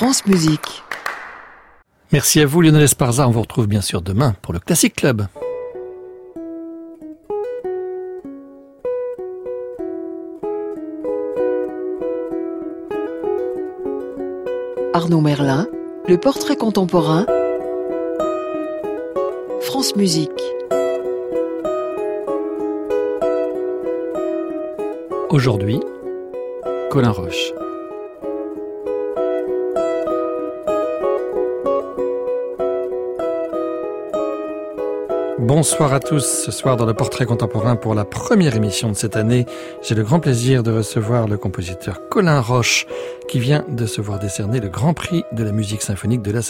France Musique. Merci à vous Lionel Esparza, on vous retrouve bien sûr demain pour le Classic Club. Arnaud Merlin, le portrait contemporain. France Musique. Aujourd'hui, Colin Roche. Bonsoir à tous. Ce soir dans le portrait contemporain pour la première émission de cette année, j'ai le grand plaisir de recevoir le compositeur Colin Roche qui vient de se voir décerner le grand prix de la musique symphonique de la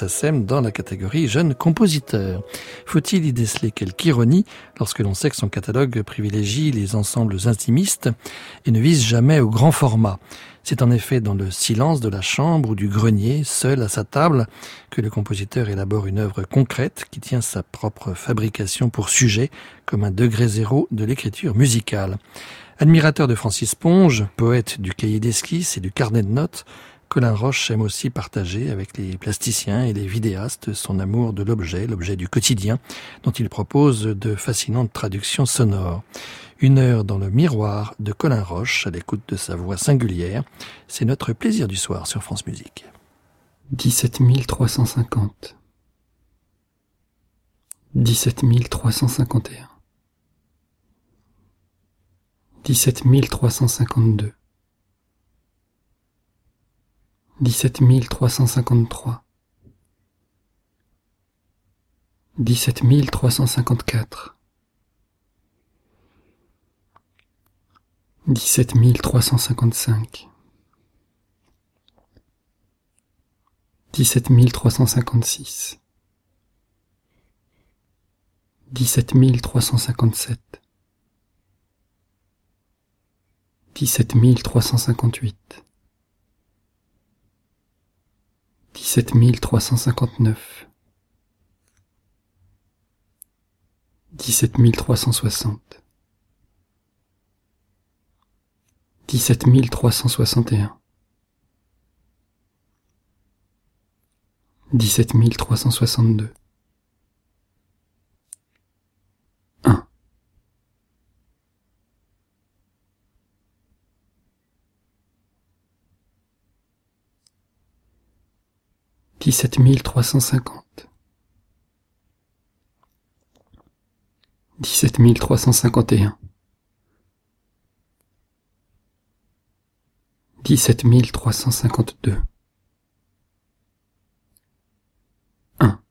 dans la catégorie jeune compositeur. Faut-il y déceler quelque ironie lorsque l'on sait que son catalogue privilégie les ensembles intimistes et ne vise jamais au grand format? C'est en effet dans le silence de la chambre ou du grenier, seul à sa table, que le compositeur élabore une œuvre concrète qui tient sa propre fabrication pour sujet, comme un degré zéro de l'écriture musicale. Admirateur de Francis Ponge, poète du cahier d'esquisse et du carnet de notes, Colin Roche aime aussi partager avec les plasticiens et les vidéastes son amour de l'objet, l'objet du quotidien, dont il propose de fascinantes traductions sonores. Une heure dans le miroir de Colin Roche, à l'écoute de sa voix singulière. C'est notre plaisir du soir sur France Musique. 17 350. 17 351. 17 352. 17 353. 17 354. dix-sept mille trois cent cinquante-cinq, dix-sept mille trois cent cinquante-six, dix-sept mille trois cent cinquante-sept, dix-sept mille trois cent cinquante-huit, dix-sept mille trois cent cinquante-neuf, dix-sept mille trois cent soixante, dix-sept mille trois cent soixante et un, dix-sept mille trois cent soixante-deux, un, dix-sept trois cent cinquante, dix-sept mille trois cent cinquante et un, dix-sept mille trois cent cinquante-deux. Un.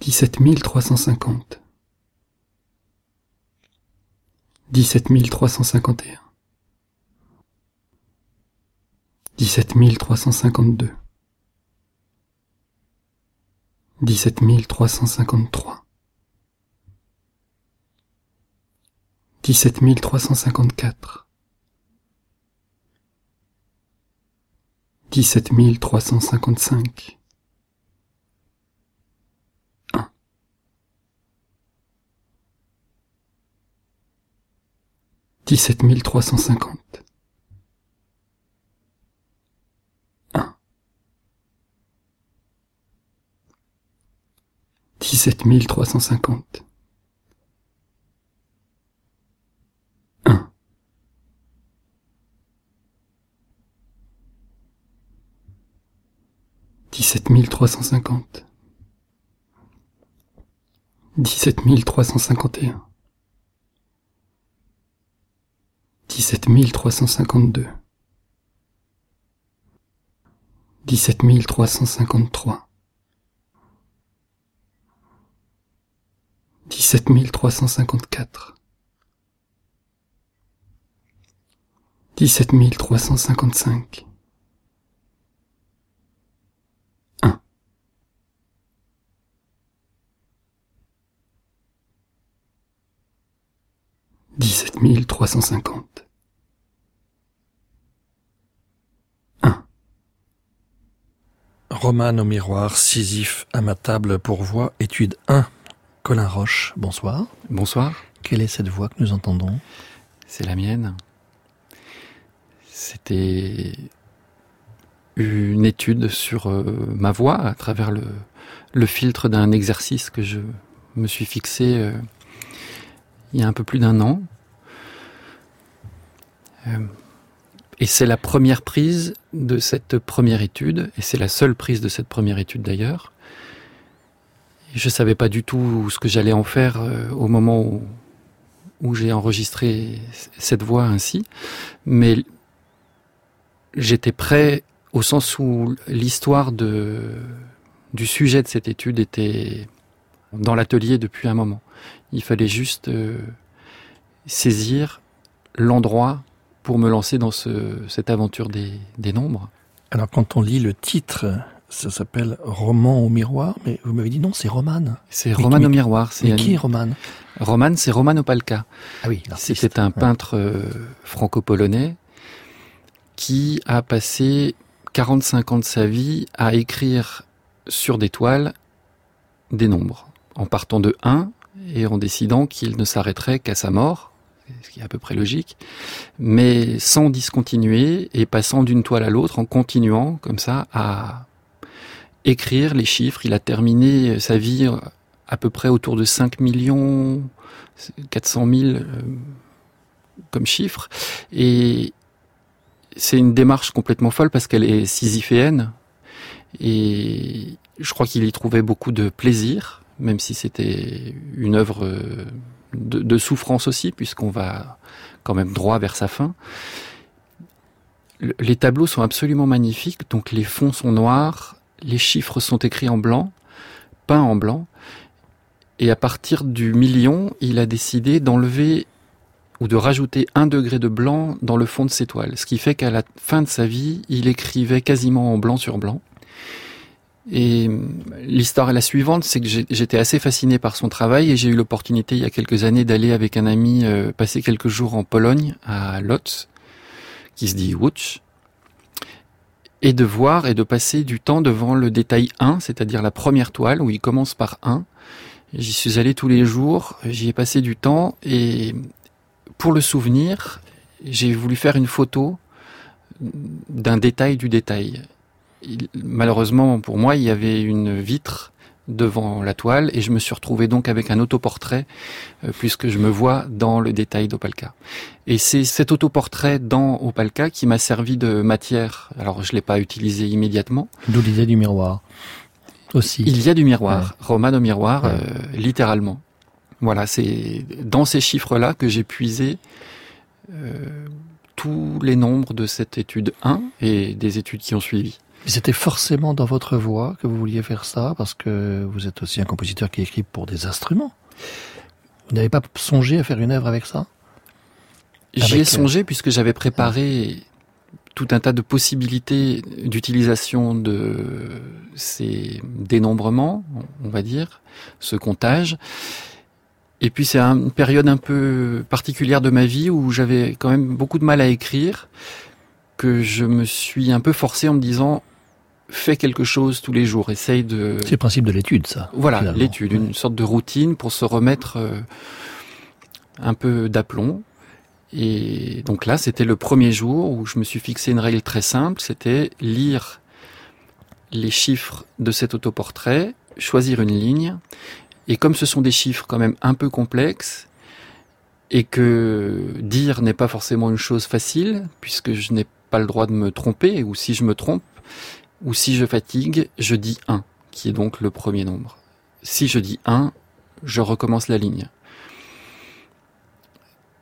Dix-sept mille trois cent cinquante. Dix-sept mille trois cent cinquante et un. Dix-sept mille trois cent cinquante-deux. Dix-sept mille trois cent cinquante-trois. dix-sept mille trois cent cinquante-quatre, dix-sept mille trois cent cinquante-cinq, dix-sept mille trois cent cinquante, un, dix-sept mille trois cent cinquante. dix-sept mille trois cent cinquante, dix-sept mille trois cent cinquante et un, dix-sept mille trois cent cinquante-deux, dix-sept mille trois cent cinquante-trois, dix-sept trois cent cinquante-quatre, dix-sept mille trois cent cinquante-cinq, dix-sept mille trois cent cinquante. Un. Romane au miroir, Sisyphe à ma table pour voix, étude 1. Colin Roche, bonsoir. Bonsoir. Quelle est cette voix que nous entendons? C'est la mienne. C'était une étude sur euh, ma voix à travers le, le filtre d'un exercice que je me suis fixé euh, il y a un peu plus d'un an. Euh, et c'est la première prise de cette première étude, et c'est la seule prise de cette première étude d'ailleurs. Je ne savais pas du tout ce que j'allais en faire au moment où, j'ai enregistré cette voix ainsi, mais j'étais prêt au sens où l'histoire du sujet de cette étude était dans l'atelier depuis un moment. Il fallait juste euh, saisir l'endroit pour me lancer dans ce, cette aventure des nombres. Alors quand on lit le titre, ça s'appelle Roman au miroir, mais vous m'avez dit non, c'est Romane. C'est Roman au miroir. Mais qui est Romane Romane, c'est Roman Opalka. Ah oui, C'était un peintre euh, franco-polonais qui a passé 45 ans de sa vie à écrire sur des toiles des nombres, en partant de 1 et en décidant qu'il ne s'arrêterait qu'à sa mort, ce qui est à peu près logique, mais sans discontinuer et passant d'une toile à l'autre en continuant comme ça à écrire les chiffres. Il a terminé sa vie à peu près autour de 5 millions 400 000 euh, comme chiffre et c'est une démarche complètement folle parce qu'elle est sisyphéenne et je crois qu'il y trouvait beaucoup de plaisir, même si c'était une œuvre de souffrance aussi, puisqu'on va quand même droit vers sa fin. Les tableaux sont absolument magnifiques, donc les fonds sont noirs, les chiffres sont écrits en blanc, peints en blanc, et à partir du million, il a décidé d'enlever ou de rajouter un degré de blanc dans le fond de ses toiles. Ce qui fait qu'à la fin de sa vie, il écrivait quasiment en blanc sur blanc. Et l'histoire est la suivante, c'est que j'étais assez fasciné par son travail et j'ai eu l'opportunité il y a quelques années d'aller avec un ami euh, passer quelques jours en Pologne, à Lotz, qui se dit Łódź, et de voir et de passer du temps devant le détail 1, c'est-à-dire la première toile où il commence par 1. J'y suis allé tous les jours, j'y ai passé du temps et pour le souvenir, j'ai voulu faire une photo d'un détail du détail. malheureusement pour moi, il y avait une vitre devant la toile et je me suis retrouvé donc avec un autoportrait euh, puisque je me vois dans le détail d'Opalka. Et c'est cet autoportrait dans Opalka qui m'a servi de matière. Alors je l'ai pas utilisé immédiatement. D'où l'idée du miroir aussi. Il y a du miroir, Roman au miroir, euh, littéralement. Voilà, c'est dans ces chiffres-là que j'ai puisé euh, tous les nombres de cette étude 1 et des études qui ont suivi. C'était forcément dans votre voix que vous vouliez faire ça, parce que vous êtes aussi un compositeur qui écrit pour des instruments. Vous n'avez pas songé à faire une œuvre avec ça? J'y ai euh, songé puisque j'avais préparé tout un tas de possibilités d'utilisation de ces dénombrements, on va dire, ce comptage. Et puis c'est une période un peu particulière de ma vie où j'avais quand même beaucoup de mal à écrire, que je me suis un peu forcé en me disant fais quelque chose tous les jours, essaye de... C'est le principe de l'étude, ça. Voilà, l'étude, une sorte de routine pour se remettre euh, un peu d'aplomb. Et donc là, c'était le premier jour où je me suis fixé une règle très simple, c'était lire les chiffres de cet autoportrait, choisir une ligne et comme ce sont des chiffres quand même un peu complexes, et que dire n'est pas forcément une chose facile, puisque je n'ai pas le droit de me tromper, ou si je me trompe, ou si je fatigue, je dis 1, qui est donc le premier nombre. Si je dis 1, je recommence la ligne.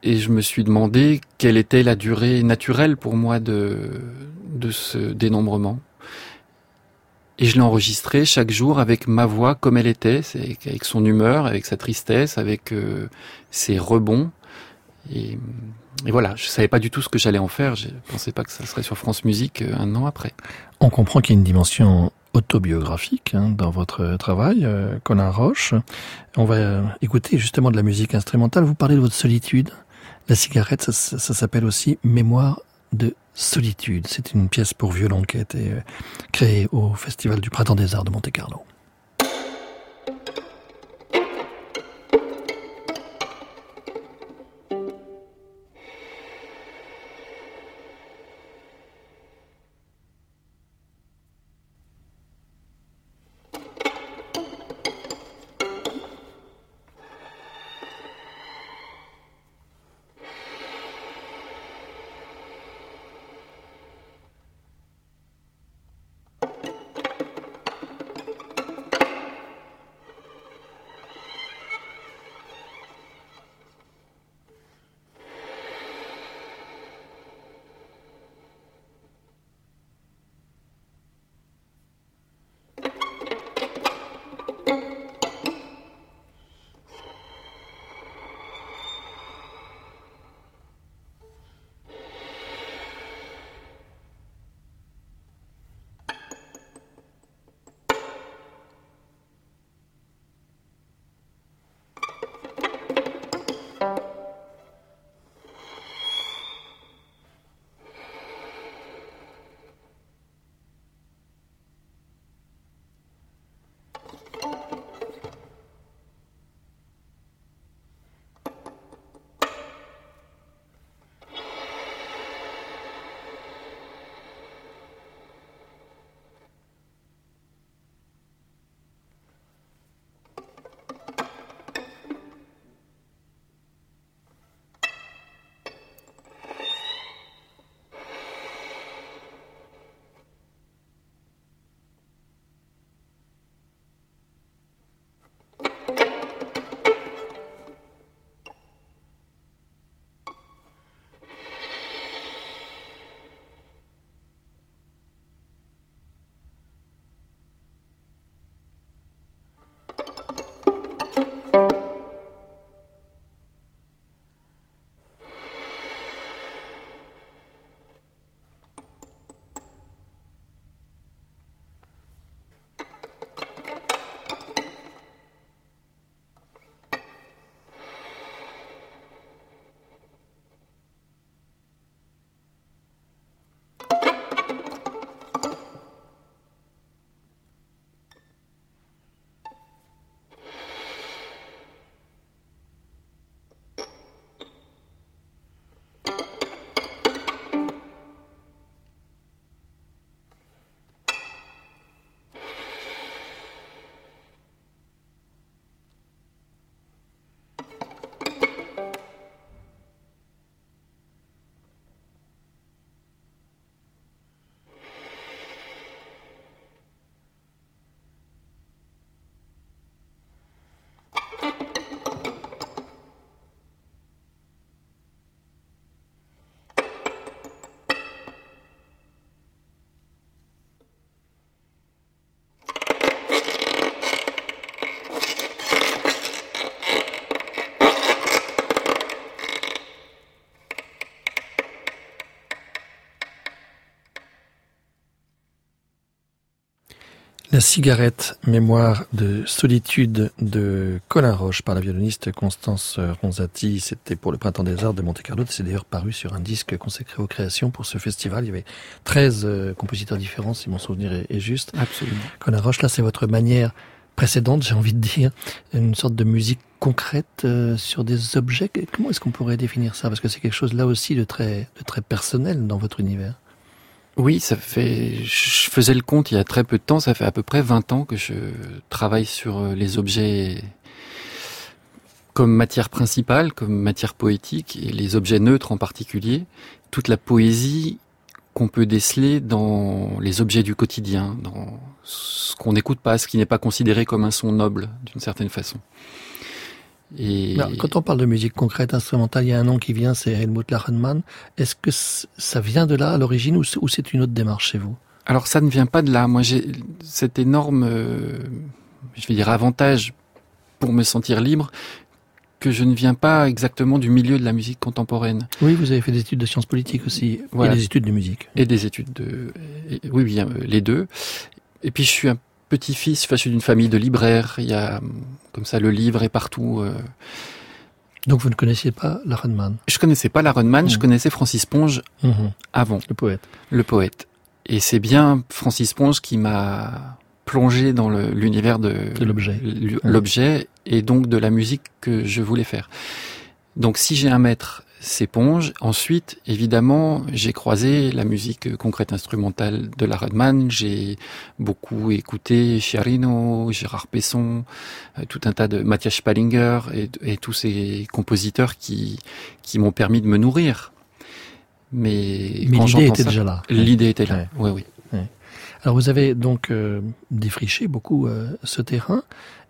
Et je me suis demandé quelle était la durée naturelle pour moi de, ce dénombrement. Et je l'ai enregistré chaque jour avec ma voix comme elle était, avec son humeur, avec sa tristesse, avec euh, ses rebonds. Et, voilà, je savais pas du tout ce que j'allais en faire. Je pensais pas que ça serait sur France Musique euh, un an après. On comprend qu'il y a une dimension autobiographique hein, dans votre travail, euh, Colin Roche. On va euh, écouter justement de la musique instrumentale. Vous parlez de votre solitude. La cigarette, ça, s'appelle aussi Mémoire de solitude. C'est une pièce pour violon qui a été créée au Festival du Printemps des Arts de Monte-Carlo. La cigarette, mémoire de solitude de Colin Roche par la violoniste Constance Ronzati. C'était pour le Printemps des Arts de Monte-Carlo. C'est d'ailleurs paru sur un disque consacré aux créations pour ce festival. Il y avait 13 euh, compositeurs différents, si mon souvenir est, juste. Absolument. Colin Roche, là, c'est votre manière précédente, j'ai envie de dire, une sorte de musique concrète euh, sur des objets. Comment est-ce qu'on pourrait définir ça? Parce que c'est quelque chose là aussi de très, de très personnel dans votre univers. Oui, ça fait. Je faisais le compte il y a très peu de temps. Ça fait à peu près 20 ans que je travaille sur euh, les objets comme matière principale, comme matière poétique, et les objets neutres en particulier. Toute la poésie qu'on peut déceler dans les objets du quotidien, dans ce qu'on n'écoute pas, ce qui n'est pas considéré comme un son noble, d'une certaine façon. Et... quand on parle de musique concrète instrumentale, il y a un nom qui vient, c'est Helmut Lachenmann. Est-ce que ça vient de là à l'origine ou c'est une autre démarche chez vous? Alors ça ne vient pas de là. Moi j'ai cet énorme, euh, je vais dire avantage pour me sentir libre que je ne viens pas exactement du milieu de la musique contemporaine. Oui, vous avez fait des études de sciences politiques aussi, et des études de musique. Et des études de... Oui, oui, les deux. Et puis je suis un petit-fils, je suis d'une famille de libraires. Il y a comme ça le livre est partout. Euh. Donc vous ne connaissiez pas la Runman Je connaissais pas la Runman, je mmh. connaissais Francis Ponge mmh. avant. Le poète. Le poète. Et c'est bien Francis Ponge qui m'a plongé dans l'univers de, de l'objet. L'objet et donc de la musique que je voulais faire. Donc si j'ai un maître s'éponge. Ensuite, évidemment, j'ai croisé la musique concrète instrumentale de la Redman. J'ai beaucoup écouté Chiarino, Gérard Pesson, euh, tout un tas de Matthias Spallinger et, tous ces compositeurs qui, qui m'ont permis de me nourrir. Mais, Mais l'idée était déjà là. L'idée était là. Oui, oui. Alors vous avez donc euh, défriché beaucoup euh, ce terrain.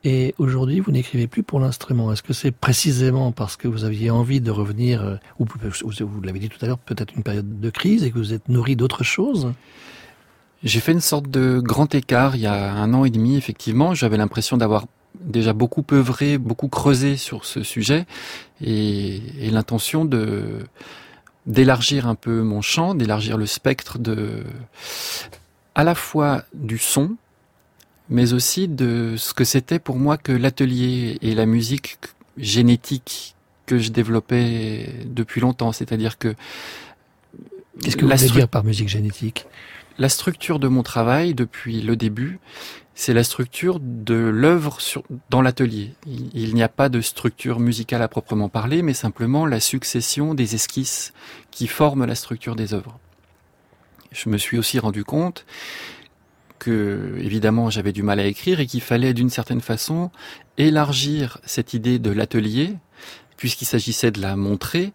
Et aujourd'hui, vous n'écrivez plus pour l'instrument. Est-ce que c'est précisément parce que vous aviez envie de revenir, euh, ou vous l'avez dit tout à l'heure, peut-être une période de crise et que vous êtes nourri d'autres choses? J'ai fait une sorte de grand écart il y a un an et demi, effectivement. J'avais l'impression d'avoir déjà beaucoup œuvré, beaucoup creusé sur ce sujet et, et l'intention de d'élargir un peu mon champ, d'élargir le spectre de à la fois du son, mais aussi de ce que c'était pour moi que l'atelier et la musique génétique que je développais depuis longtemps. C'est-à-dire que... Qu'est-ce que vous voulez dire par musique génétique? La structure de mon travail depuis le début, c'est la structure de l'œuvre dans l'atelier. Il, n'y a pas de structure musicale à proprement parler, mais simplement la succession des esquisses qui forment la structure des œuvres. Je me suis aussi rendu compte que évidemment j'avais du mal à écrire et qu'il fallait d'une certaine façon élargir cette idée de l'atelier, puisqu'il s'agissait de la montrer.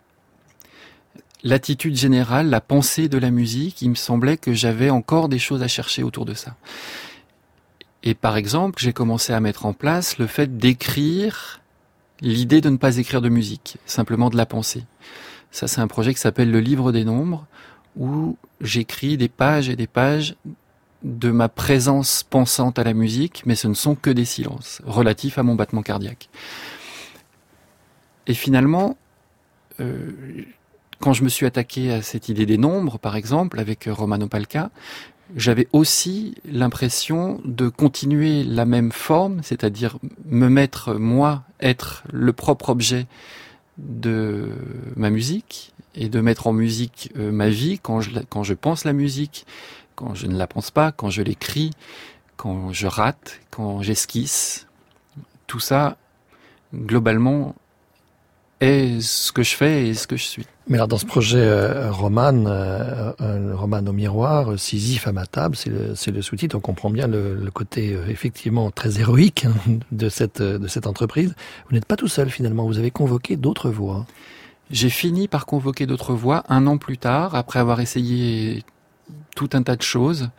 L'attitude générale, la pensée de la musique, il me semblait que j'avais encore des choses à chercher autour de ça. Et par exemple, j'ai commencé à mettre en place le fait d'écrire l'idée de ne pas écrire de musique, simplement de la penser. Ça, c'est un projet qui s'appelle le livre des nombres, où j'écris des pages et des pages de ma présence pensante à la musique, mais ce ne sont que des silences relatifs à mon battement cardiaque. Et finalement, euh, quand je me suis attaqué à cette idée des nombres, par exemple, avec Romano Palca, j'avais aussi l'impression de continuer la même forme, c'est-à-dire me mettre, moi, être le propre objet de ma musique et de mettre en musique euh, ma vie quand je, quand je pense la musique, quand je ne la pense pas, quand je l'écris, quand je rate, quand j'esquisse. Tout ça, globalement, est ce que je fais et ce que je suis. Mais alors dans ce projet euh, roman, euh, un roman au miroir, Sisyphe à ma table, c'est le, le sous-titre, on comprend bien le, le côté euh, effectivement très héroïque hein, de cette, de cette entreprise. Vous n'êtes pas tout seul finalement, vous avez convoqué d'autres voix. J'ai fini par convoquer d'autres voix un an plus tard, après avoir essayé tout un tas de choses.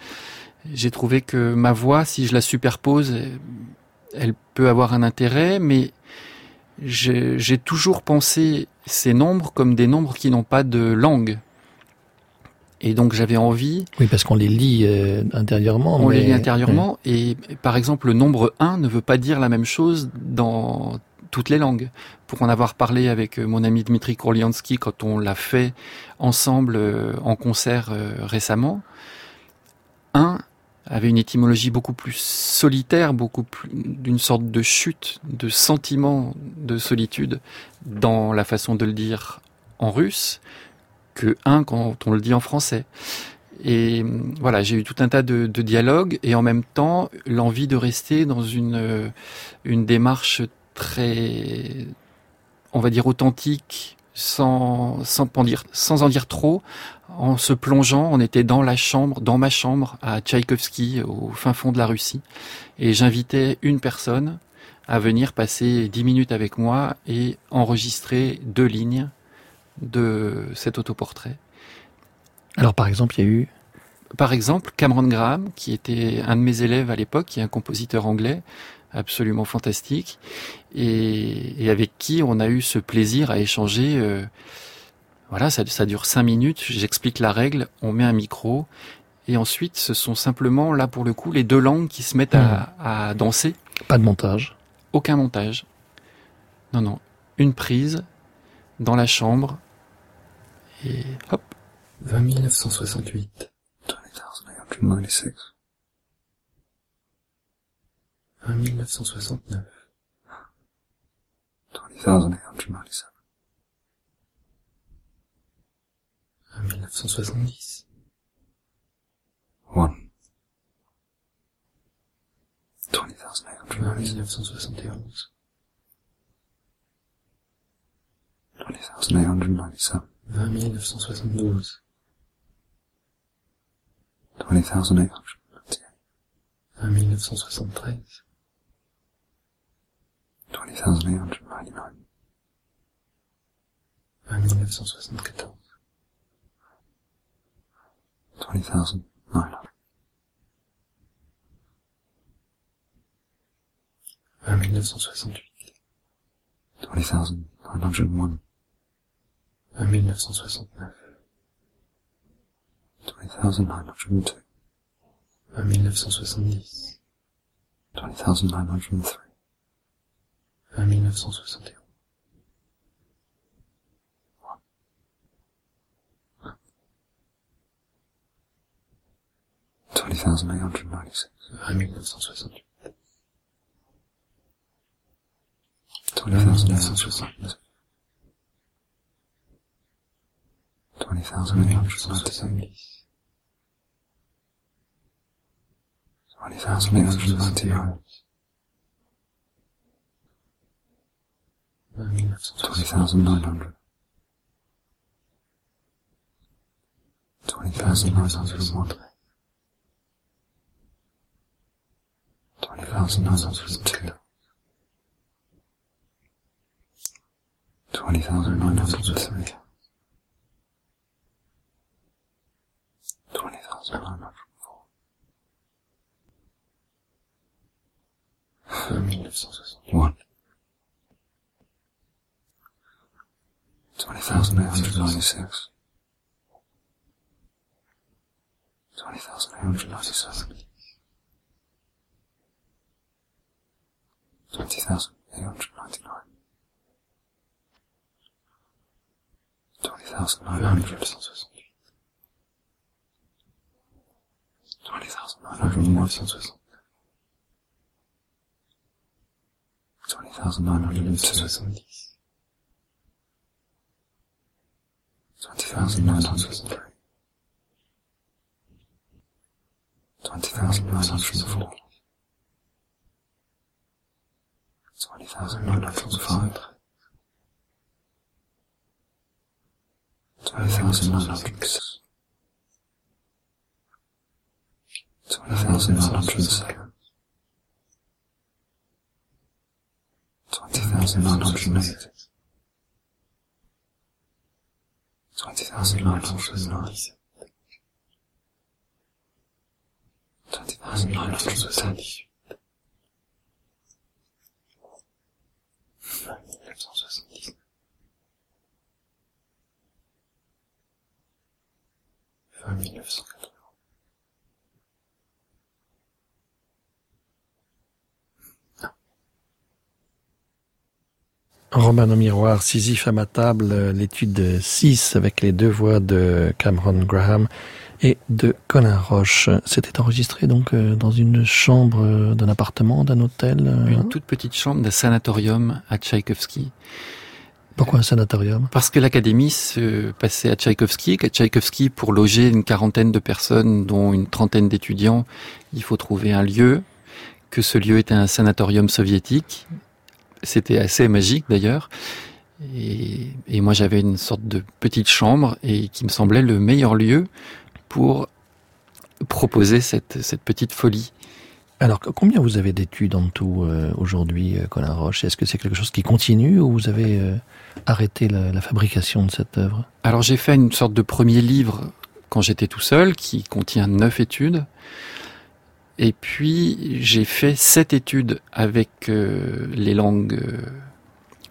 J'ai trouvé que ma voix, si je la superpose, elle peut avoir un intérêt, mais j'ai toujours pensé ces nombres comme des nombres qui n'ont pas de langue. Et donc j'avais envie... Oui, parce qu'on les lit euh, intérieurement. On les lit intérieurement, et par exemple le nombre 1 ne veut pas dire la même chose dans toutes les langues. Pour en avoir parlé avec euh, mon ami Dmitri Korliansky quand on l'a fait ensemble euh, en concert euh, récemment, un avait une étymologie beaucoup plus solitaire, beaucoup plus d'une sorte de chute, de sentiment de solitude dans la façon de le dire en russe que un quand on le dit en français. Et voilà, j'ai eu tout un tas de, de dialogues et en même temps l'envie de rester dans une une démarche très, on va dire authentique, sans sans en dire sans en dire trop, en se plongeant. On était dans la chambre, dans ma chambre à Tchaïkovski, au fin fond de la Russie, et j'invitais une personne à venir passer dix minutes avec moi et enregistrer deux lignes de cet autoportrait. Alors par exemple, il y a eu par exemple Cameron Graham, qui était un de mes élèves à l'époque, qui est un compositeur anglais absolument fantastique, et, avec qui on a eu ce plaisir à échanger. Euh, voilà, ça, ça dure cinq minutes. J'explique la règle, on met un micro, et ensuite ce sont simplement là pour le coup les deux langues qui se mettent à, hmm. à danser. Pas de montage. Aucun montage. Non, non, une prise dans la chambre et hop. 20 1968. 20,996. 20 1969. 20,897. 1970. 1. 20,891. 20,897. 20,972. 20,898. 1973. 20,899. 1974. 20,900. 1968. 20,901. 1969. 20,902. 1970. 20,903. 1961. 20,896. 1968. 20,969. 20,890. 20,899. 20,900. 20,901. 20,902. 20,903. 20,904. 1961. 20,896 20,897 20,899 20,900 20,901 20,902 twenty thousand nine hundred and three, twenty thousand nine hundred and four, twenty thousand nine hundred and five, twenty thousand nine hundred and six, twenty thousand nine hundred and seven. 20,908 20.995. 20.995. Famille 914. Robin au miroir, Sisyphe à ma table, l'étude 6 avec les deux voix de Cameron Graham et de Colin Roche. C'était enregistré donc euh, dans une chambre euh, d'un appartement, d'un hôtel. euh, Une toute petite chambre d'un sanatorium à Tchaïkovski. Pourquoi un sanatorium? Parce que l'académie se passait à Tchaïkovski, qu'à Tchaïkovski, pour loger une quarantaine de personnes, dont une trentaine d'étudiants, il faut trouver un lieu, que ce lieu était un sanatorium soviétique. C'était assez magique d'ailleurs. Et, et moi j'avais une sorte de petite chambre et qui me semblait le meilleur lieu pour proposer cette, cette petite folie. Alors, combien vous avez d'études en tout euh, aujourd'hui, euh, Colin Roche? Est-ce que c'est quelque chose qui continue ou vous avez euh, arrêté la, la fabrication de cette œuvre? Alors j'ai fait une sorte de premier livre quand j'étais tout seul qui contient neuf études. Et puis j'ai fait sept études avec euh, les langues euh,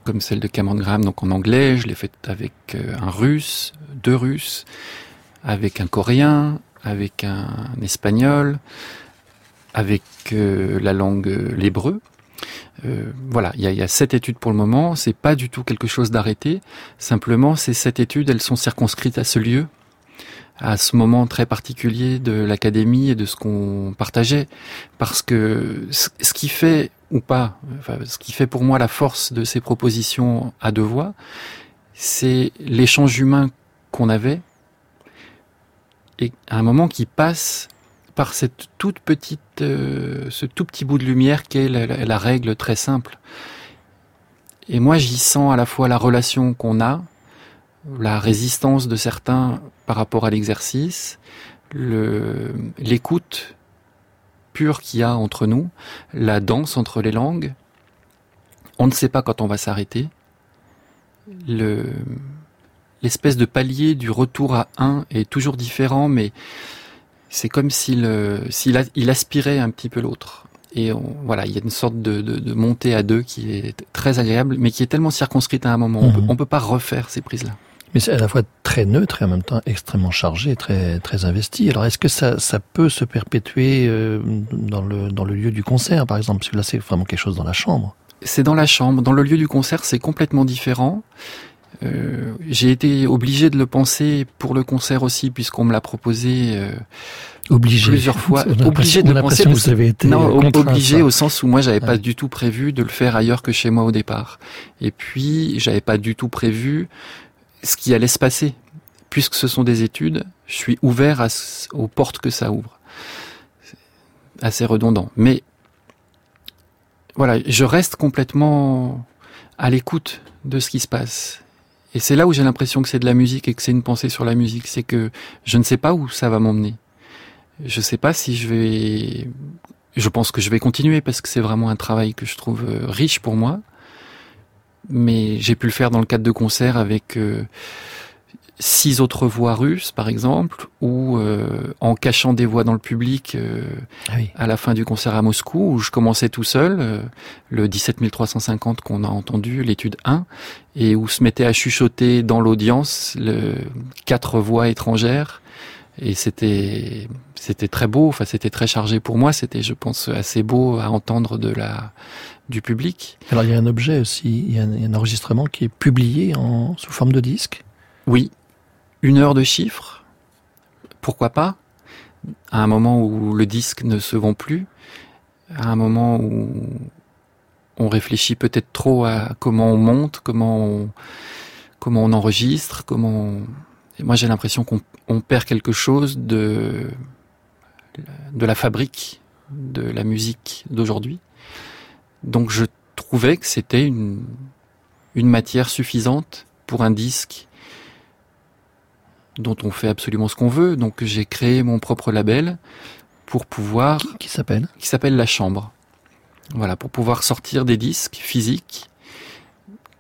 comme celle de Cameron donc en anglais. Je l'ai faite avec euh, un russe, deux russes, avec un coréen, avec un, espagnol, avec la langue l'hébreu. Voilà, il y a, y a sept études pour le moment. C'est pas du tout quelque chose d'arrêté. Simplement, ces sept études, elles sont circonscrites à ce lieu, à ce moment très particulier de l'académie et de ce qu'on partageait. Parce que ce qui fait, ou pas, enfin, ce qui fait pour moi la force de ces propositions à deux voix, c'est l'échange humain qu'on avait et à un moment qui passe par cette toute petite, euh, ce tout petit bout de lumière qu'est la- la règle très simple. Et moi, j'y sens à la fois la relation qu'on a, la résistance de certains par rapport à l'exercice, le- l'écoute pure qu'il y a entre nous, la danse entre les langues. On ne sait pas quand on va s'arrêter. Le, l'espèce de palier du retour à un est toujours différent, mais c'est comme s'il, euh, il aspirait un petit peu l'autre. Et on- voilà, il y a une sorte de, de, de montée à deux qui est très agréable, mais qui est tellement circonscrite à un moment. On Mhm. peut, on peut pas refaire ces prises-là. Mais c'est à la fois très neutre et en même temps extrêmement chargé, très très investi. Alors est-ce que ça, ça peut se perpétuer euh, dans le dans le lieu du concert, par exemple? Parce que là, c'est vraiment quelque chose dans la chambre. C'est dans la chambre. Dans le lieu du concert, c'est complètement différent. Euh, j'ai été obligé de le penser pour le concert aussi, puisqu'on me l'a proposé. euh, Obligé. Plusieurs fois. On Obligé de on a penser parce vous avez été non, obligé ça. au sens où moi j'avais pas Ouais. du tout prévu de le faire ailleurs que chez moi au départ. Et puis j'avais pas du tout prévu ce qui allait se passer. Puisque ce sont des études, je suis ouvert aux portes que ça ouvre. Assez redondant. Mais voilà, je reste complètement à l'écoute de ce qui se passe. Et c'est là où j'ai l'impression que c'est de la musique et que c'est une pensée sur la musique. C'est que je ne sais pas où ça va m'emmener. Je sais pas si je vais. Je pense que je vais continuer parce que c'est vraiment un travail que je trouve euh, riche pour moi. Mais j'ai pu le faire dans le cadre de concerts avec euh, six autres voix russes, par exemple, ou euh, en cachant des voix dans le public euh, Ah oui. à la fin du concert à Moscou, où je commençais tout seul, euh, le 17350 qu'on a entendu, l'étude 1, et où se mettait à chuchoter dans l'audience le, quatre voix étrangères. Et c'était c'était très beau, enfin c'était très chargé pour moi, c'était je pense assez beau à entendre de la du public. Alors il y a un objet aussi, il y a un, il y a un enregistrement qui est publié en sous forme de disque. Oui, une heure de chiffres, pourquoi pas? À un moment où le disque ne se vend plus, à un moment où on réfléchit peut-être trop à comment on monte, comment on, comment on enregistre, comment. on- Et moi, j'ai l'impression qu'on on perd quelque chose de de la fabrique de la musique d'aujourd'hui. Donc, je trouvais que c'était une une matière suffisante pour un disque dont on fait absolument ce qu'on veut. Donc j'ai créé mon propre label pour pouvoir, Qui, qui s'appelle? qui s'appelle La Chambre. Voilà, pour pouvoir sortir des disques physiques,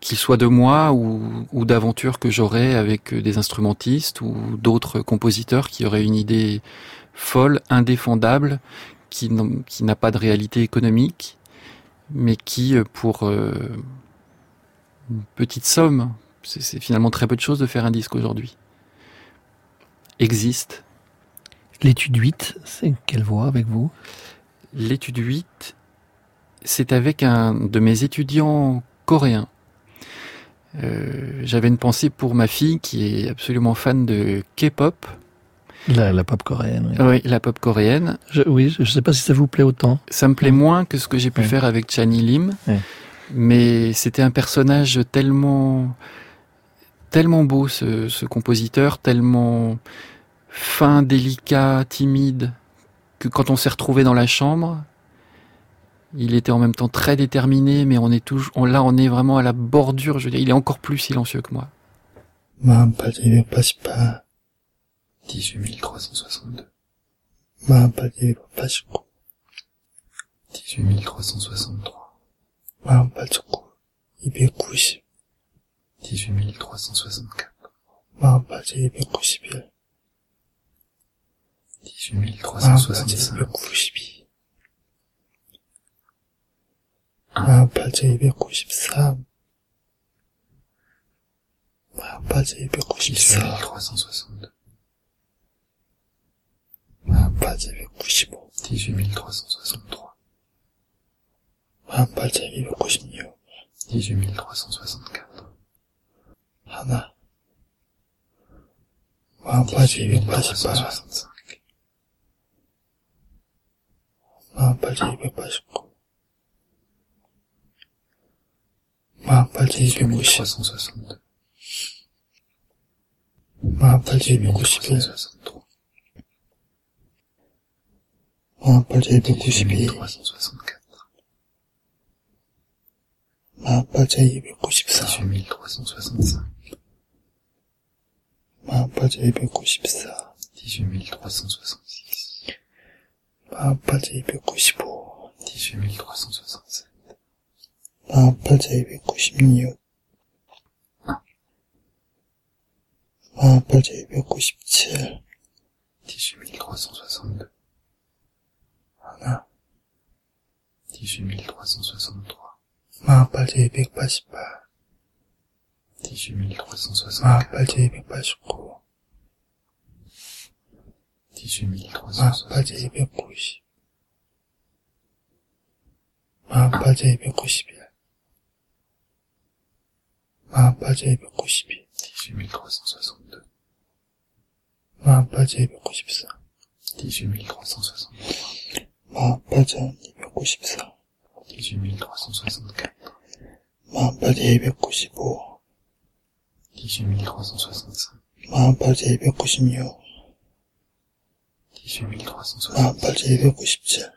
qu'ils soient de moi ou, ou d'aventures que j'aurais avec des instrumentistes ou d'autres compositeurs qui auraient une idée folle, indéfendable, qui n'a pas de réalité économique, mais qui, euh, pour euh, une petite somme, c'est c'est finalement très peu de choses de faire un disque aujourd'hui, existe. L'étude 8, c'est quelle voix avec vous? L'étude 8, c'est avec un de mes étudiants coréens. Euh, J'avais une pensée pour ma fille qui est absolument fan de K-pop La, la pop coréenne. oui. Oui, la pop coréenne. Je, oui, je ne sais pas si ça vous plaît autant. Ça me plaît moins que ce que j'ai pu faire avec Chani Lim. Mais c'était un personnage tellement, tellement beau, ce, ce compositeur, tellement fin, délicat, timide, que quand on s'est retrouvé dans la chambre, il était en même temps très déterminé, mais on est toujours, on, là, on est vraiment à la bordure. Je veux dire, il est encore plus silencieux que moi. Ma padre passe pas 18362. Ma padre passe 18363. Ma padre 290. 18364. Ma padre 291. 18365. 마흔팔제 293 마흔팔제 294 이거 왔었었는데. 마흔팔제 295 18363 마흔팔제 296 12364 하나. 마흔팔제 288 마흔팔제 289 마하팔지 251 마하팔지 251 마하팔지 292 마하팔지 294 마하팔지 294 18366 마하팔지 295 18366 48 제296 48 제297 18362 하나 18363 48 제288 18364 48 제289 18348 마음까지 292, 18362, 마음까지 294, 18363, 마음까지 294, 18364, 마음까지 295, 18365, 마음까지 296, 18366, 마음까지 297,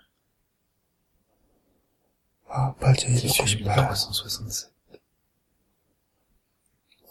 마음까지 298,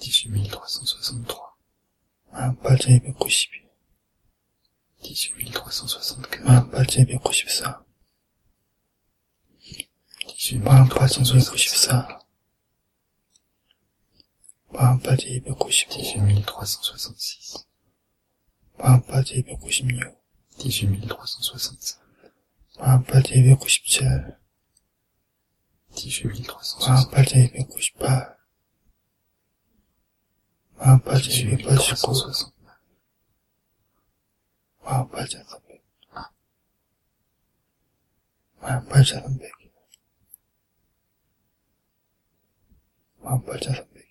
dix-huit trois cent soixante-trois, un patebe kusibi, dix-huit trois cent un patebe kusibsa, dix-huit cent un patebe kusibi, dix-huit trois cent un patebe kusimio, dix-huit trois cent un patebe kusibsel, dix-huit trois cent 마음팔자 289소서 마음팔자 300 마음팔자 300 마음팔자 300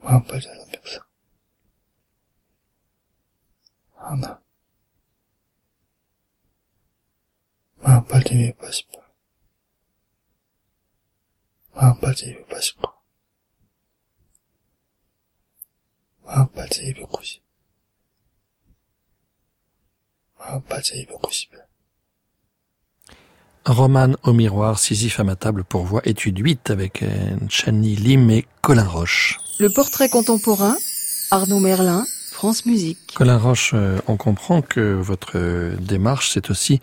마음팔자 304 하나. 마음팔자 288 마음팔자 289 마음까지 290, 마음까지 291, Roman au miroir, Sisyphe à ma table pour voix, étude 8 avec euh, Chani Lim et Colin Roche. Le portrait contemporain, Arnaud Merlin, France Musique. Colin Roche, euh, on comprend que votre euh, démarche, c'est aussi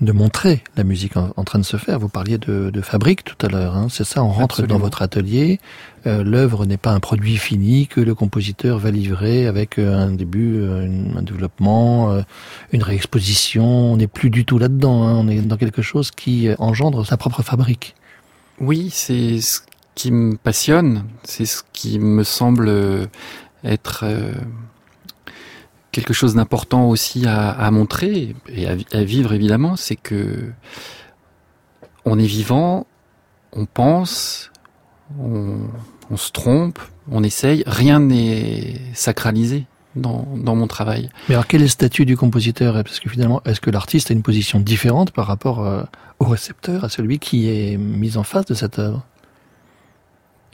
de montrer la musique en, en train de se faire. Vous parliez de, de fabrique tout à l'heure, hein, c'est ça On rentre Absolument. dans votre atelier, euh, l'œuvre n'est pas un produit fini que le compositeur va livrer avec euh, un début, euh, un développement, une réexposition. On n'est plus du tout là-dedans, hein, on est dans quelque chose qui engendre sa propre fabrique. Oui, c'est ce qui me passionne, c'est ce qui me semble être euh, quelque chose d'important aussi à, à montrer et à, à vivre évidemment, c'est que on est vivant, on pense, on, on se trompe, on essaye, rien n'est sacralisé dans, dans mon travail. Mais alors quel est le statut du compositeur? Parce que finalement, est-ce que l'artiste a une position différente par rapport euh, au récepteur, à celui qui est mis en face de cette œuvre?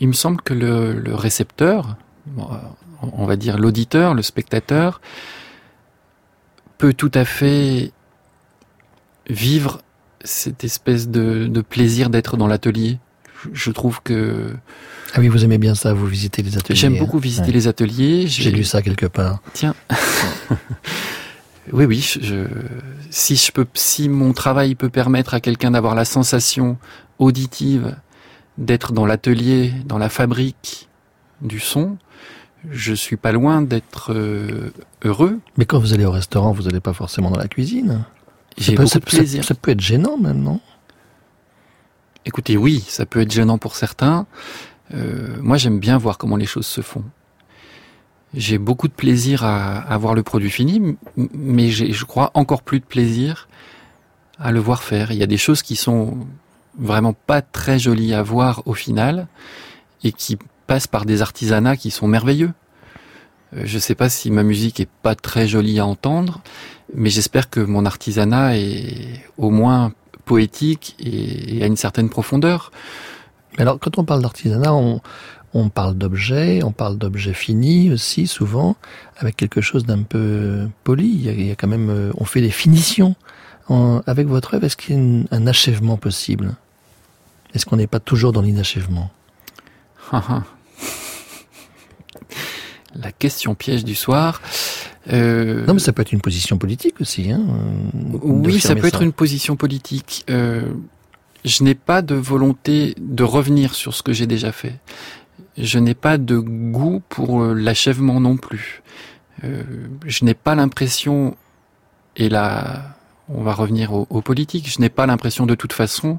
Il me semble que le, le récepteur, on va dire l'auditeur, le spectateur, peut tout à fait vivre cette espèce de, de plaisir d'être dans l'atelier. Je- trouve que Ah oui, vous aimez bien ça, vous visitez les ateliers. j'aime hein. beaucoup visiter Ouais. les ateliers. J'ai lu ça quelque part. Tiens. oui, oui. Je- si je peux, si mon travail peut permettre à quelqu'un d'avoir la sensation auditive d'être dans l'atelier, dans la fabrique du son, je suis pas loin d'être euh, heureux. Mais quand vous allez au restaurant, vous n'allez pas forcément dans la cuisine. J'ai beaucoup de plaisir. Ça, peut être gênant même, non? Écoutez, oui, ça peut être gênant pour certains. Euh, moi, j'aime bien voir comment les choses se font. J'ai beaucoup de plaisir à, à voir le produit fini, mais j'ai, je crois, encore plus de plaisir à le voir faire. Il y a des choses qui sont vraiment pas très jolies à voir au final et qui passent par des artisanats qui sont merveilleux. Euh, Je sais pas si ma musique est pas très jolie à entendre, mais j'espère que mon artisanat est au moins poétique et, a une certaine profondeur. Mais alors, quand on parle d'artisanat, on, on parle d'objets, on parle d'objets finis aussi, souvent, avec quelque chose d'un peu poli. Il y, a, quand même, euh, on fait des finitions. En- avec votre œuvre, est-ce qu'il y a une- un achèvement possible? Est-ce qu'on n'est pas toujours dans l'inachèvement? La question piège du soir. Euh, Non, mais ça peut être une position politique aussi. Hein, oui, ça peut être une position politique. Euh, je n'ai pas de volonté de revenir sur ce que j'ai déjà fait. Je n'ai pas de goût pour euh, l'achèvement non plus. Euh, je n'ai pas l'impression, et là, on va revenir au, au politique, je n'ai pas l'impression de toute façon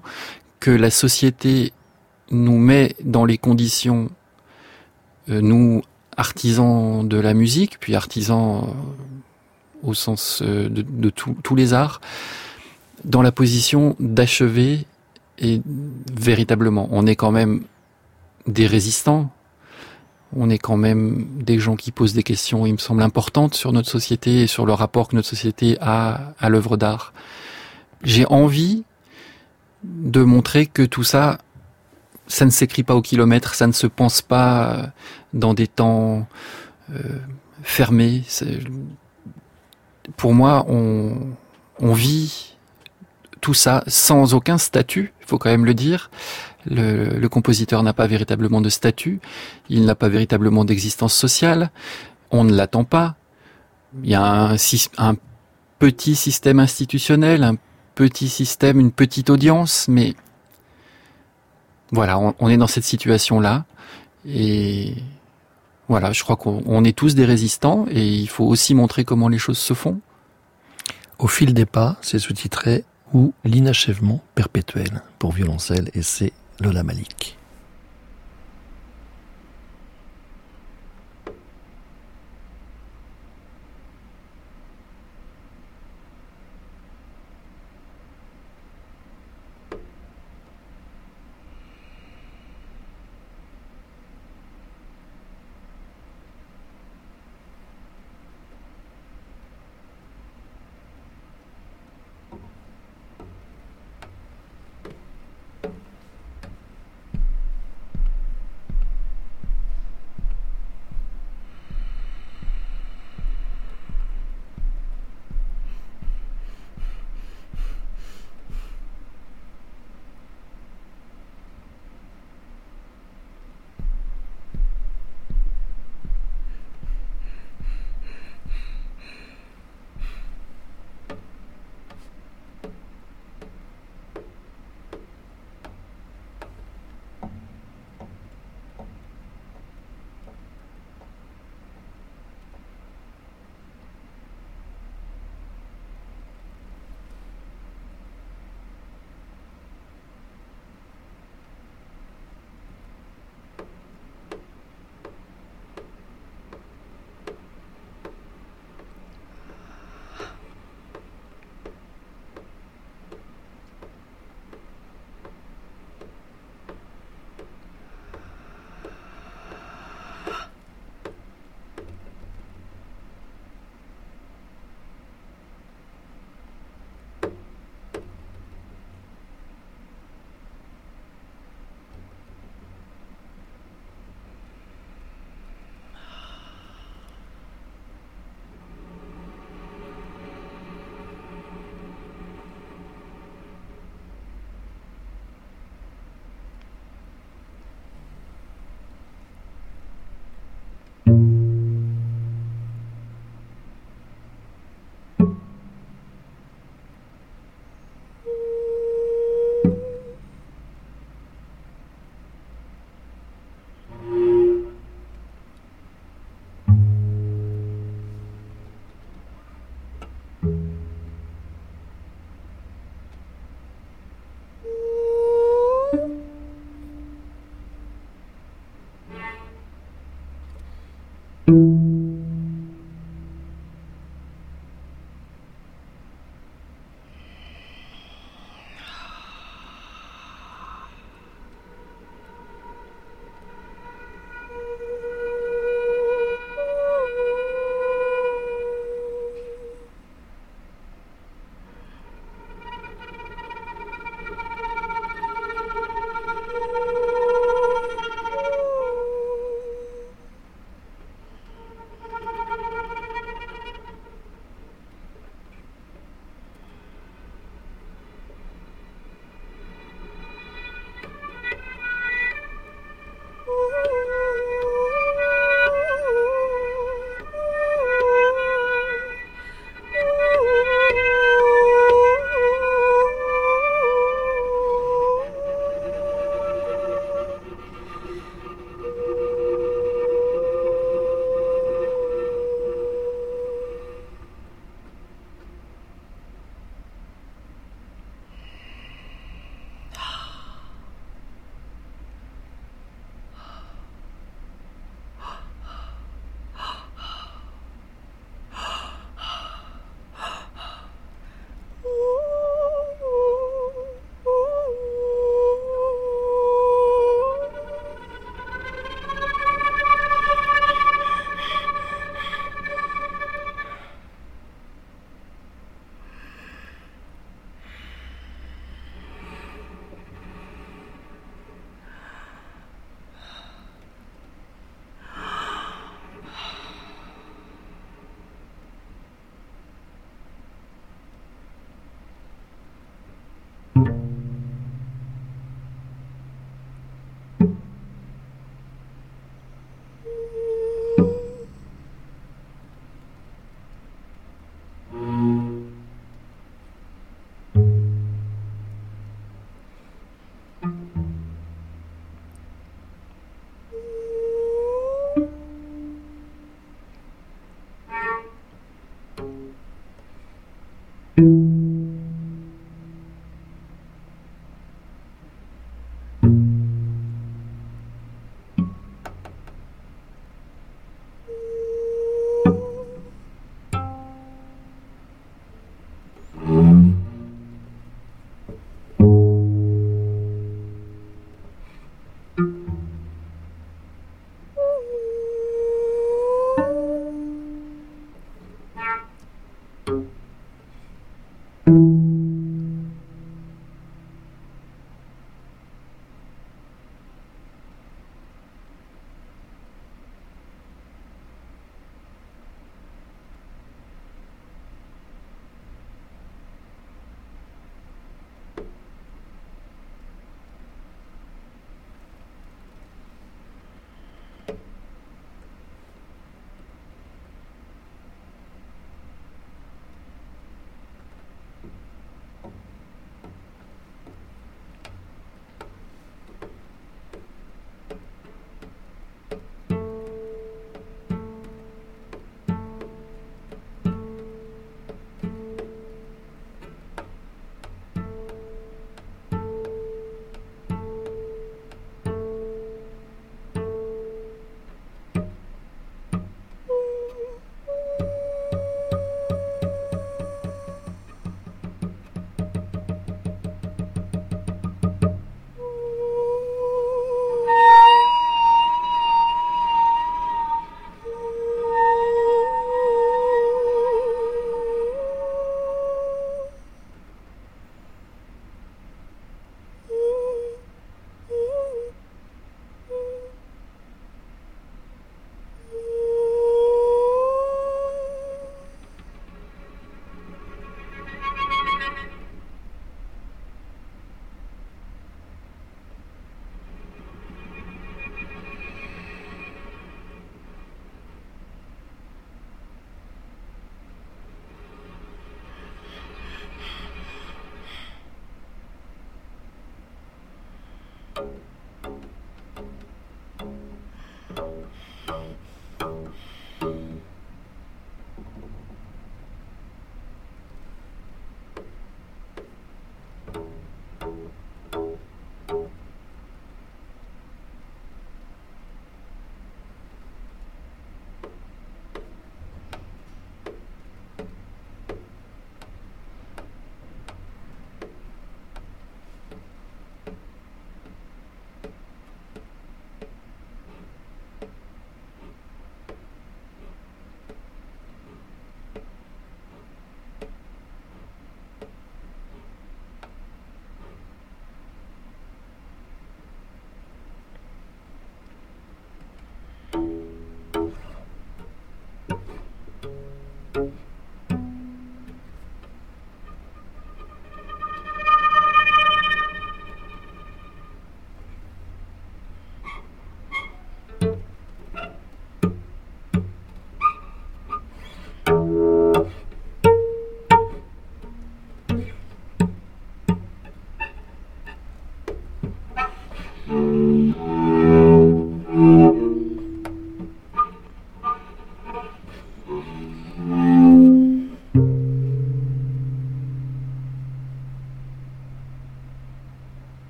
que la société nous met dans les conditions, nous, artisans de la musique, puis artisans euh, au sens euh, de, tous les arts, dans la position d'achever et véritablement, on est quand même des résistants, on est quand même des gens qui posent des questions, il me semble, importantes sur notre société et sur le rapport que notre société a à l'œuvre d'art. J'ai envie de montrer que tout ça, ça ne s'écrit pas au kilomètre, ça ne se pense pas dans des temps euh, fermés. Pour moi, on, vit tout ça sans aucun statut, il faut quand même le dire. Le, compositeur n'a pas véritablement de statut, il n'a pas véritablement d'existence sociale, on ne l'attend pas. Il y a un petit système institutionnel, un petit système, une petite audience, mais voilà, on, est dans cette situation-là. Et voilà, je crois qu'on on est tous des résistants et il faut aussi montrer comment les choses se font. Au fil des pas, c'est sous-titré ou l'inachèvement perpétuel pour violoncelle et c'est Lola Malik.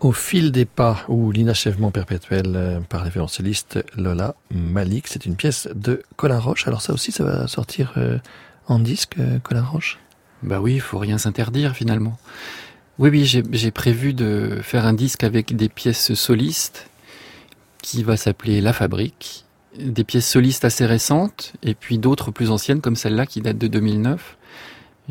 Au fil des pas ou l'inachèvement perpétuel euh, par violoncelliste Lola Malik. C'est une pièce de Colin Roche. Alors ça aussi, ça va sortir euh, en disque, euh, Colin Roche? Bah oui, il faut rien s'interdire finalement. Oui, oui, j'ai prévu de faire un disque avec des pièces solistes qui va s'appeler La Fabrique. Des pièces solistes assez récentes et puis d'autres plus anciennes comme celle-là qui date de 2009.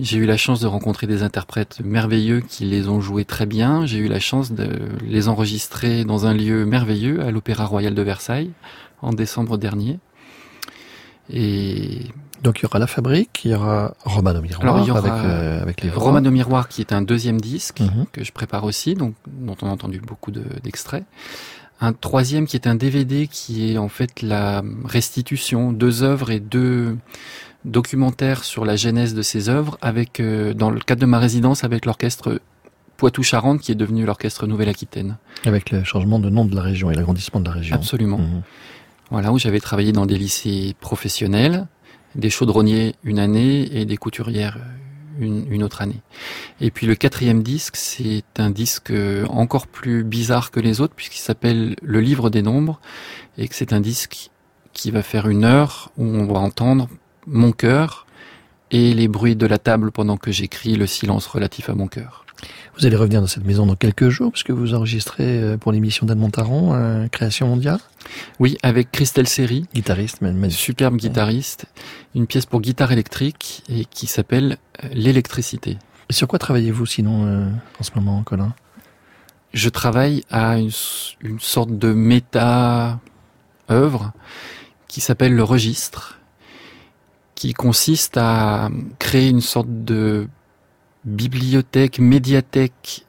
J'ai eu la chance de rencontrer des interprètes merveilleux qui les ont joués très bien. J'ai eu la chance de les enregistrer dans un lieu merveilleux à l'Opéra Royal de Versailles en décembre dernier. Et Donc il y aura La Fabrique, il y aura Romano Miroir Alors, il y aura avec, euh, avec les. Romano Miroir qui est un deuxième disque Mhm. que je prépare aussi, donc dont on a entendu beaucoup de- d'extraits. un troisième qui est un DVD qui est en fait la restitution, deux œuvres et deux documentaires sur la genèse de ces œuvres avec euh, dans le cadre de ma résidence avec l'orchestre Poitou-Charentes qui est devenu l'orchestre Nouvelle-Aquitaine. Avec le changement de nom de la région et l'agrandissement de la région. Absolument. Mhm. Voilà, où j'avais travaillé dans des lycées professionnels, des chaudronniers une année et des couturières une, une autre année. Et puis le quatrième disque, c'est un disque euh, encore plus bizarre que les autres puisqu'il s'appelle Le Livre des Nombres et que c'est un disque qui va faire une heure où on va entendre mon cœur et les bruits de la table pendant que j'écris le silence relatif à mon cœur. Vous allez revenir dans cette maison dans quelques jours, puisque vous enregistrez euh, pour l'émission d'Anne Montaron, euh, Création mondiale, Oui, avec Christelle Serry, guitariste, magnifique. superbe guitariste, une pièce pour guitare électrique et qui s'appelle euh, L'électricité. Et sur quoi travaillez-vous sinon euh, en ce moment, Colin? Je travaille à une, une sorte de méta œuvre qui s'appelle le registre, qui consiste à créer une sorte de bibliothèque, médiathèque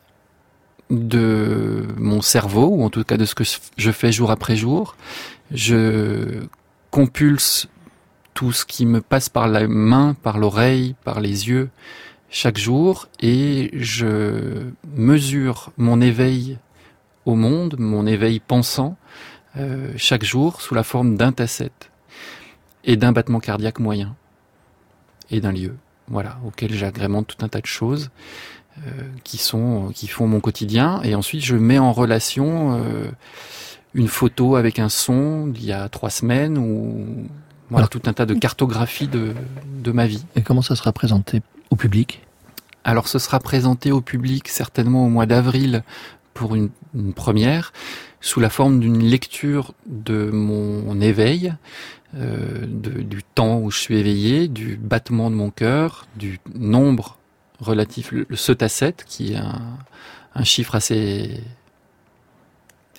de mon cerveau, ou en tout cas de ce que je fais jour après jour. Je compulse tout ce qui me passe par la main, par l'oreille, par les yeux chaque jour et je mesure mon éveil au monde, mon éveil pensant euh, chaque jour sous la forme d'un tacette et d'un battement cardiaque moyen et d'un lieu, voilà, auquel j'agrémente tout un tas de choses euh, qui sont qui font mon quotidien. Et ensuite je mets en relation euh, une photo avec un son d'il y a trois semaines ou voilà tout un tas de cartographies de de ma vie. Et comment ça sera présenté au public? Alors ce sera présenté au public certainement au mois d'avril pour une, une première, sous la forme d'une lecture de mon éveil, euh, de- du temps où je suis éveillé, du battement de mon cœur, du nombre relatif, le, ce tacette, qui est un, un chiffre assez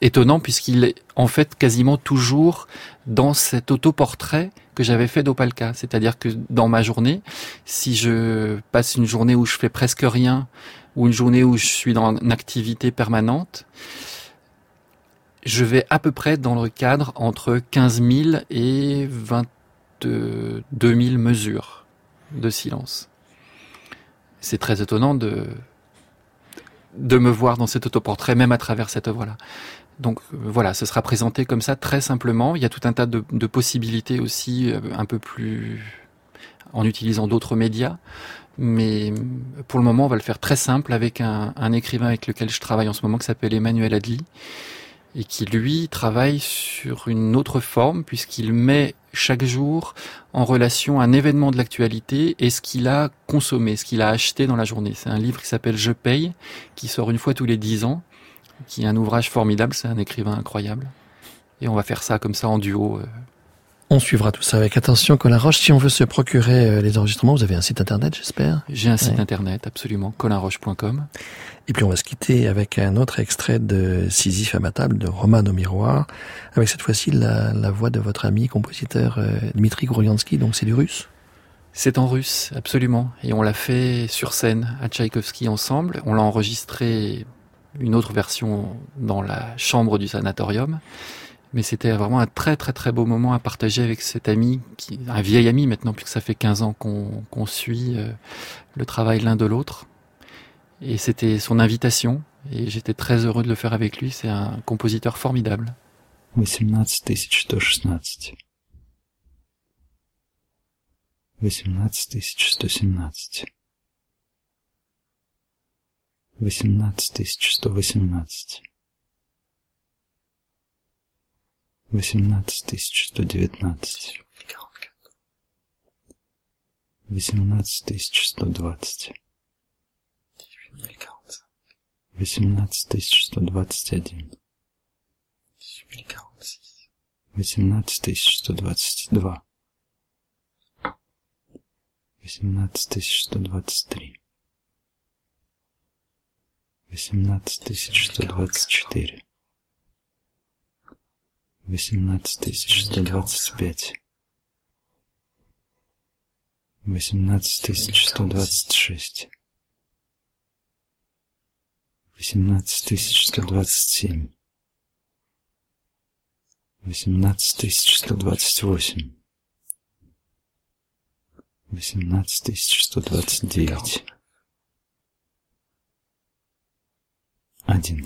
étonnant puisqu'il est en fait quasiment toujours dans cet autoportrait que j'avais fait d'Opalka. C'est-à-dire que dans ma journée, si je passe une journée où je fais presque rien ou une journée où je suis dans une activité permanente, je vais à peu près dans le cadre entre 15 000 et 22 000 mesures de silence. C'est très étonnant de de me voir dans cet autoportrait, même à travers cette œuvre-là. Donc euh, voilà, ce sera présenté comme ça très simplement. Il y a tout un tas de, de possibilités aussi, euh, un peu plus en utilisant d'autres médias. Mais euh, pour le moment, on va le faire très simple avec un, un écrivain avec lequel je travaille en ce moment qui s'appelle Emmanuel Adli et qui lui travaille sur une autre forme puisqu'il met chaque jour en relation un événement de l'actualité et ce qu'il a consommé, ce qu'il a acheté dans la journée. C'est un livre qui s'appelle Je paye, qui sort une fois tous les dix ans, qui est un ouvrage formidable, c'est un écrivain incroyable. Et on va faire ça comme ça en duo. On suivra tout ça avec attention, Colin Roche. Si on veut se procurer euh, les enregistrements, vous avez un site internet, j'espère? J'ai un site Ouais. internet, absolument, colinroche.com. Et puis on va se quitter avec un autre extrait de Sisyphe à ma table de Roman au miroir, avec cette fois-ci la, la voix de votre ami compositeur euh, Dmitri Gouriansky, donc c'est du russe? C'est en russe, absolument. Et on l'a fait sur scène à Tchaïkovski ensemble. On l'a enregistré une autre version dans la chambre du sanatorium. Mais c'était vraiment un très très très beau moment à partager avec cet ami, qui, un vieil ami maintenant, puisque ça fait 15 ans qu'on qu'on suit euh, le travail l'un de l'autre. Et c'était son invitation, et j'étais très heureux de le faire avec lui. C'est un compositeur formidable. 18 116. 18 18119 18120 18121 18122 18123 18124 120. 18 121. 18 122. 18 123. 18 124. 18 125. восемнадцать тысяч сто двадцать шесть, восемнадцать тысяч сто двадцать семь, восемнадцать тысяч сто двадцать восемь, восемнадцать тысяч сто двадцать девять, один,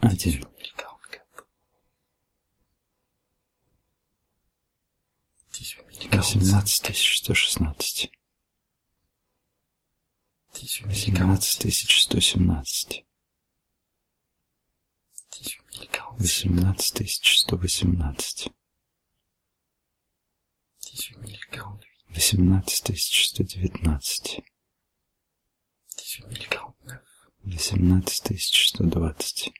один, восемнадцать тысяч сто шестнадцать, восемнадцать тысяч сто семнадцать, восемнадцать тысяч сто восемнадцать, восемнадцать тысяч сто девятнадцать, восемнадцать тысяч сто двадцать,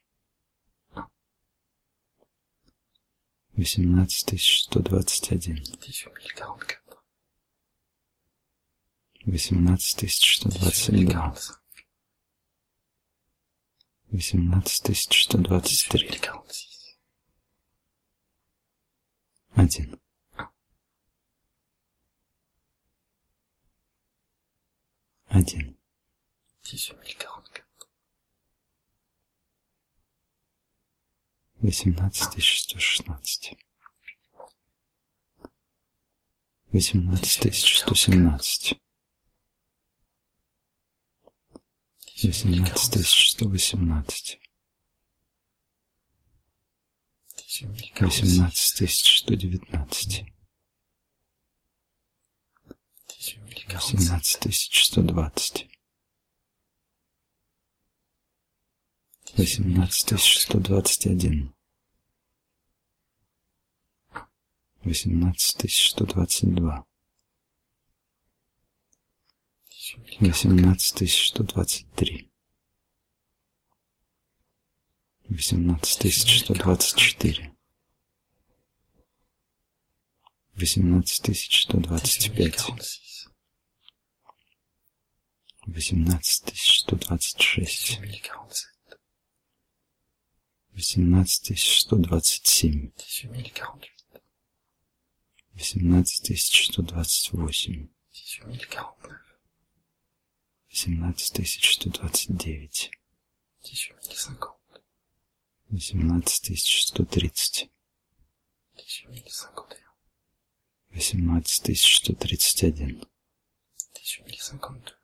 18121. 18122. 18123. 1. Один. Десять сорок 18116. 18117. 18118. 18119. 17120. сто двадцать три, один, один, восемнадцать 18 127. 14048. 18 128. 14049. 18 129. 15050. 18 130. 15051. 18 131. 1852.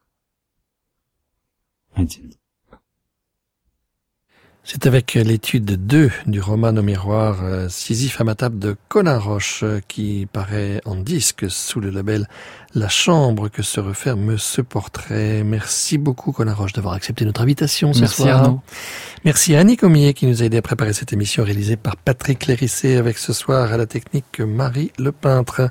1. C'est avec l'étude 2 du roman au miroir euh, Sisyphe à ma table de Colin Roche euh, qui paraît en disque sous le label La Chambre que se referme ce portrait. Merci beaucoup Colin Roche d'avoir accepté notre invitation ce Merci soir. Arnaud. Merci à Annie Comier qui nous a aidé à préparer cette émission réalisée par Patrick Lérissé avec ce soir à la technique Marie Le Peintre.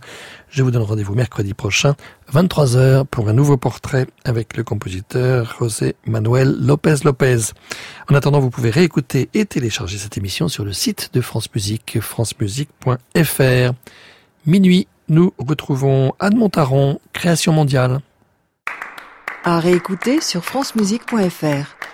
Je vous donne rendez-vous mercredi prochain, 23h, pour un nouveau portrait avec le compositeur José Manuel Lopez Lopez. En attendant, vous pouvez réécouter et télécharger cette émission sur le site de France Musique, francemusique.fr. Minuit, nous retrouvons Anne Montaron, Création mondiale. À réécouter sur francemusique.fr.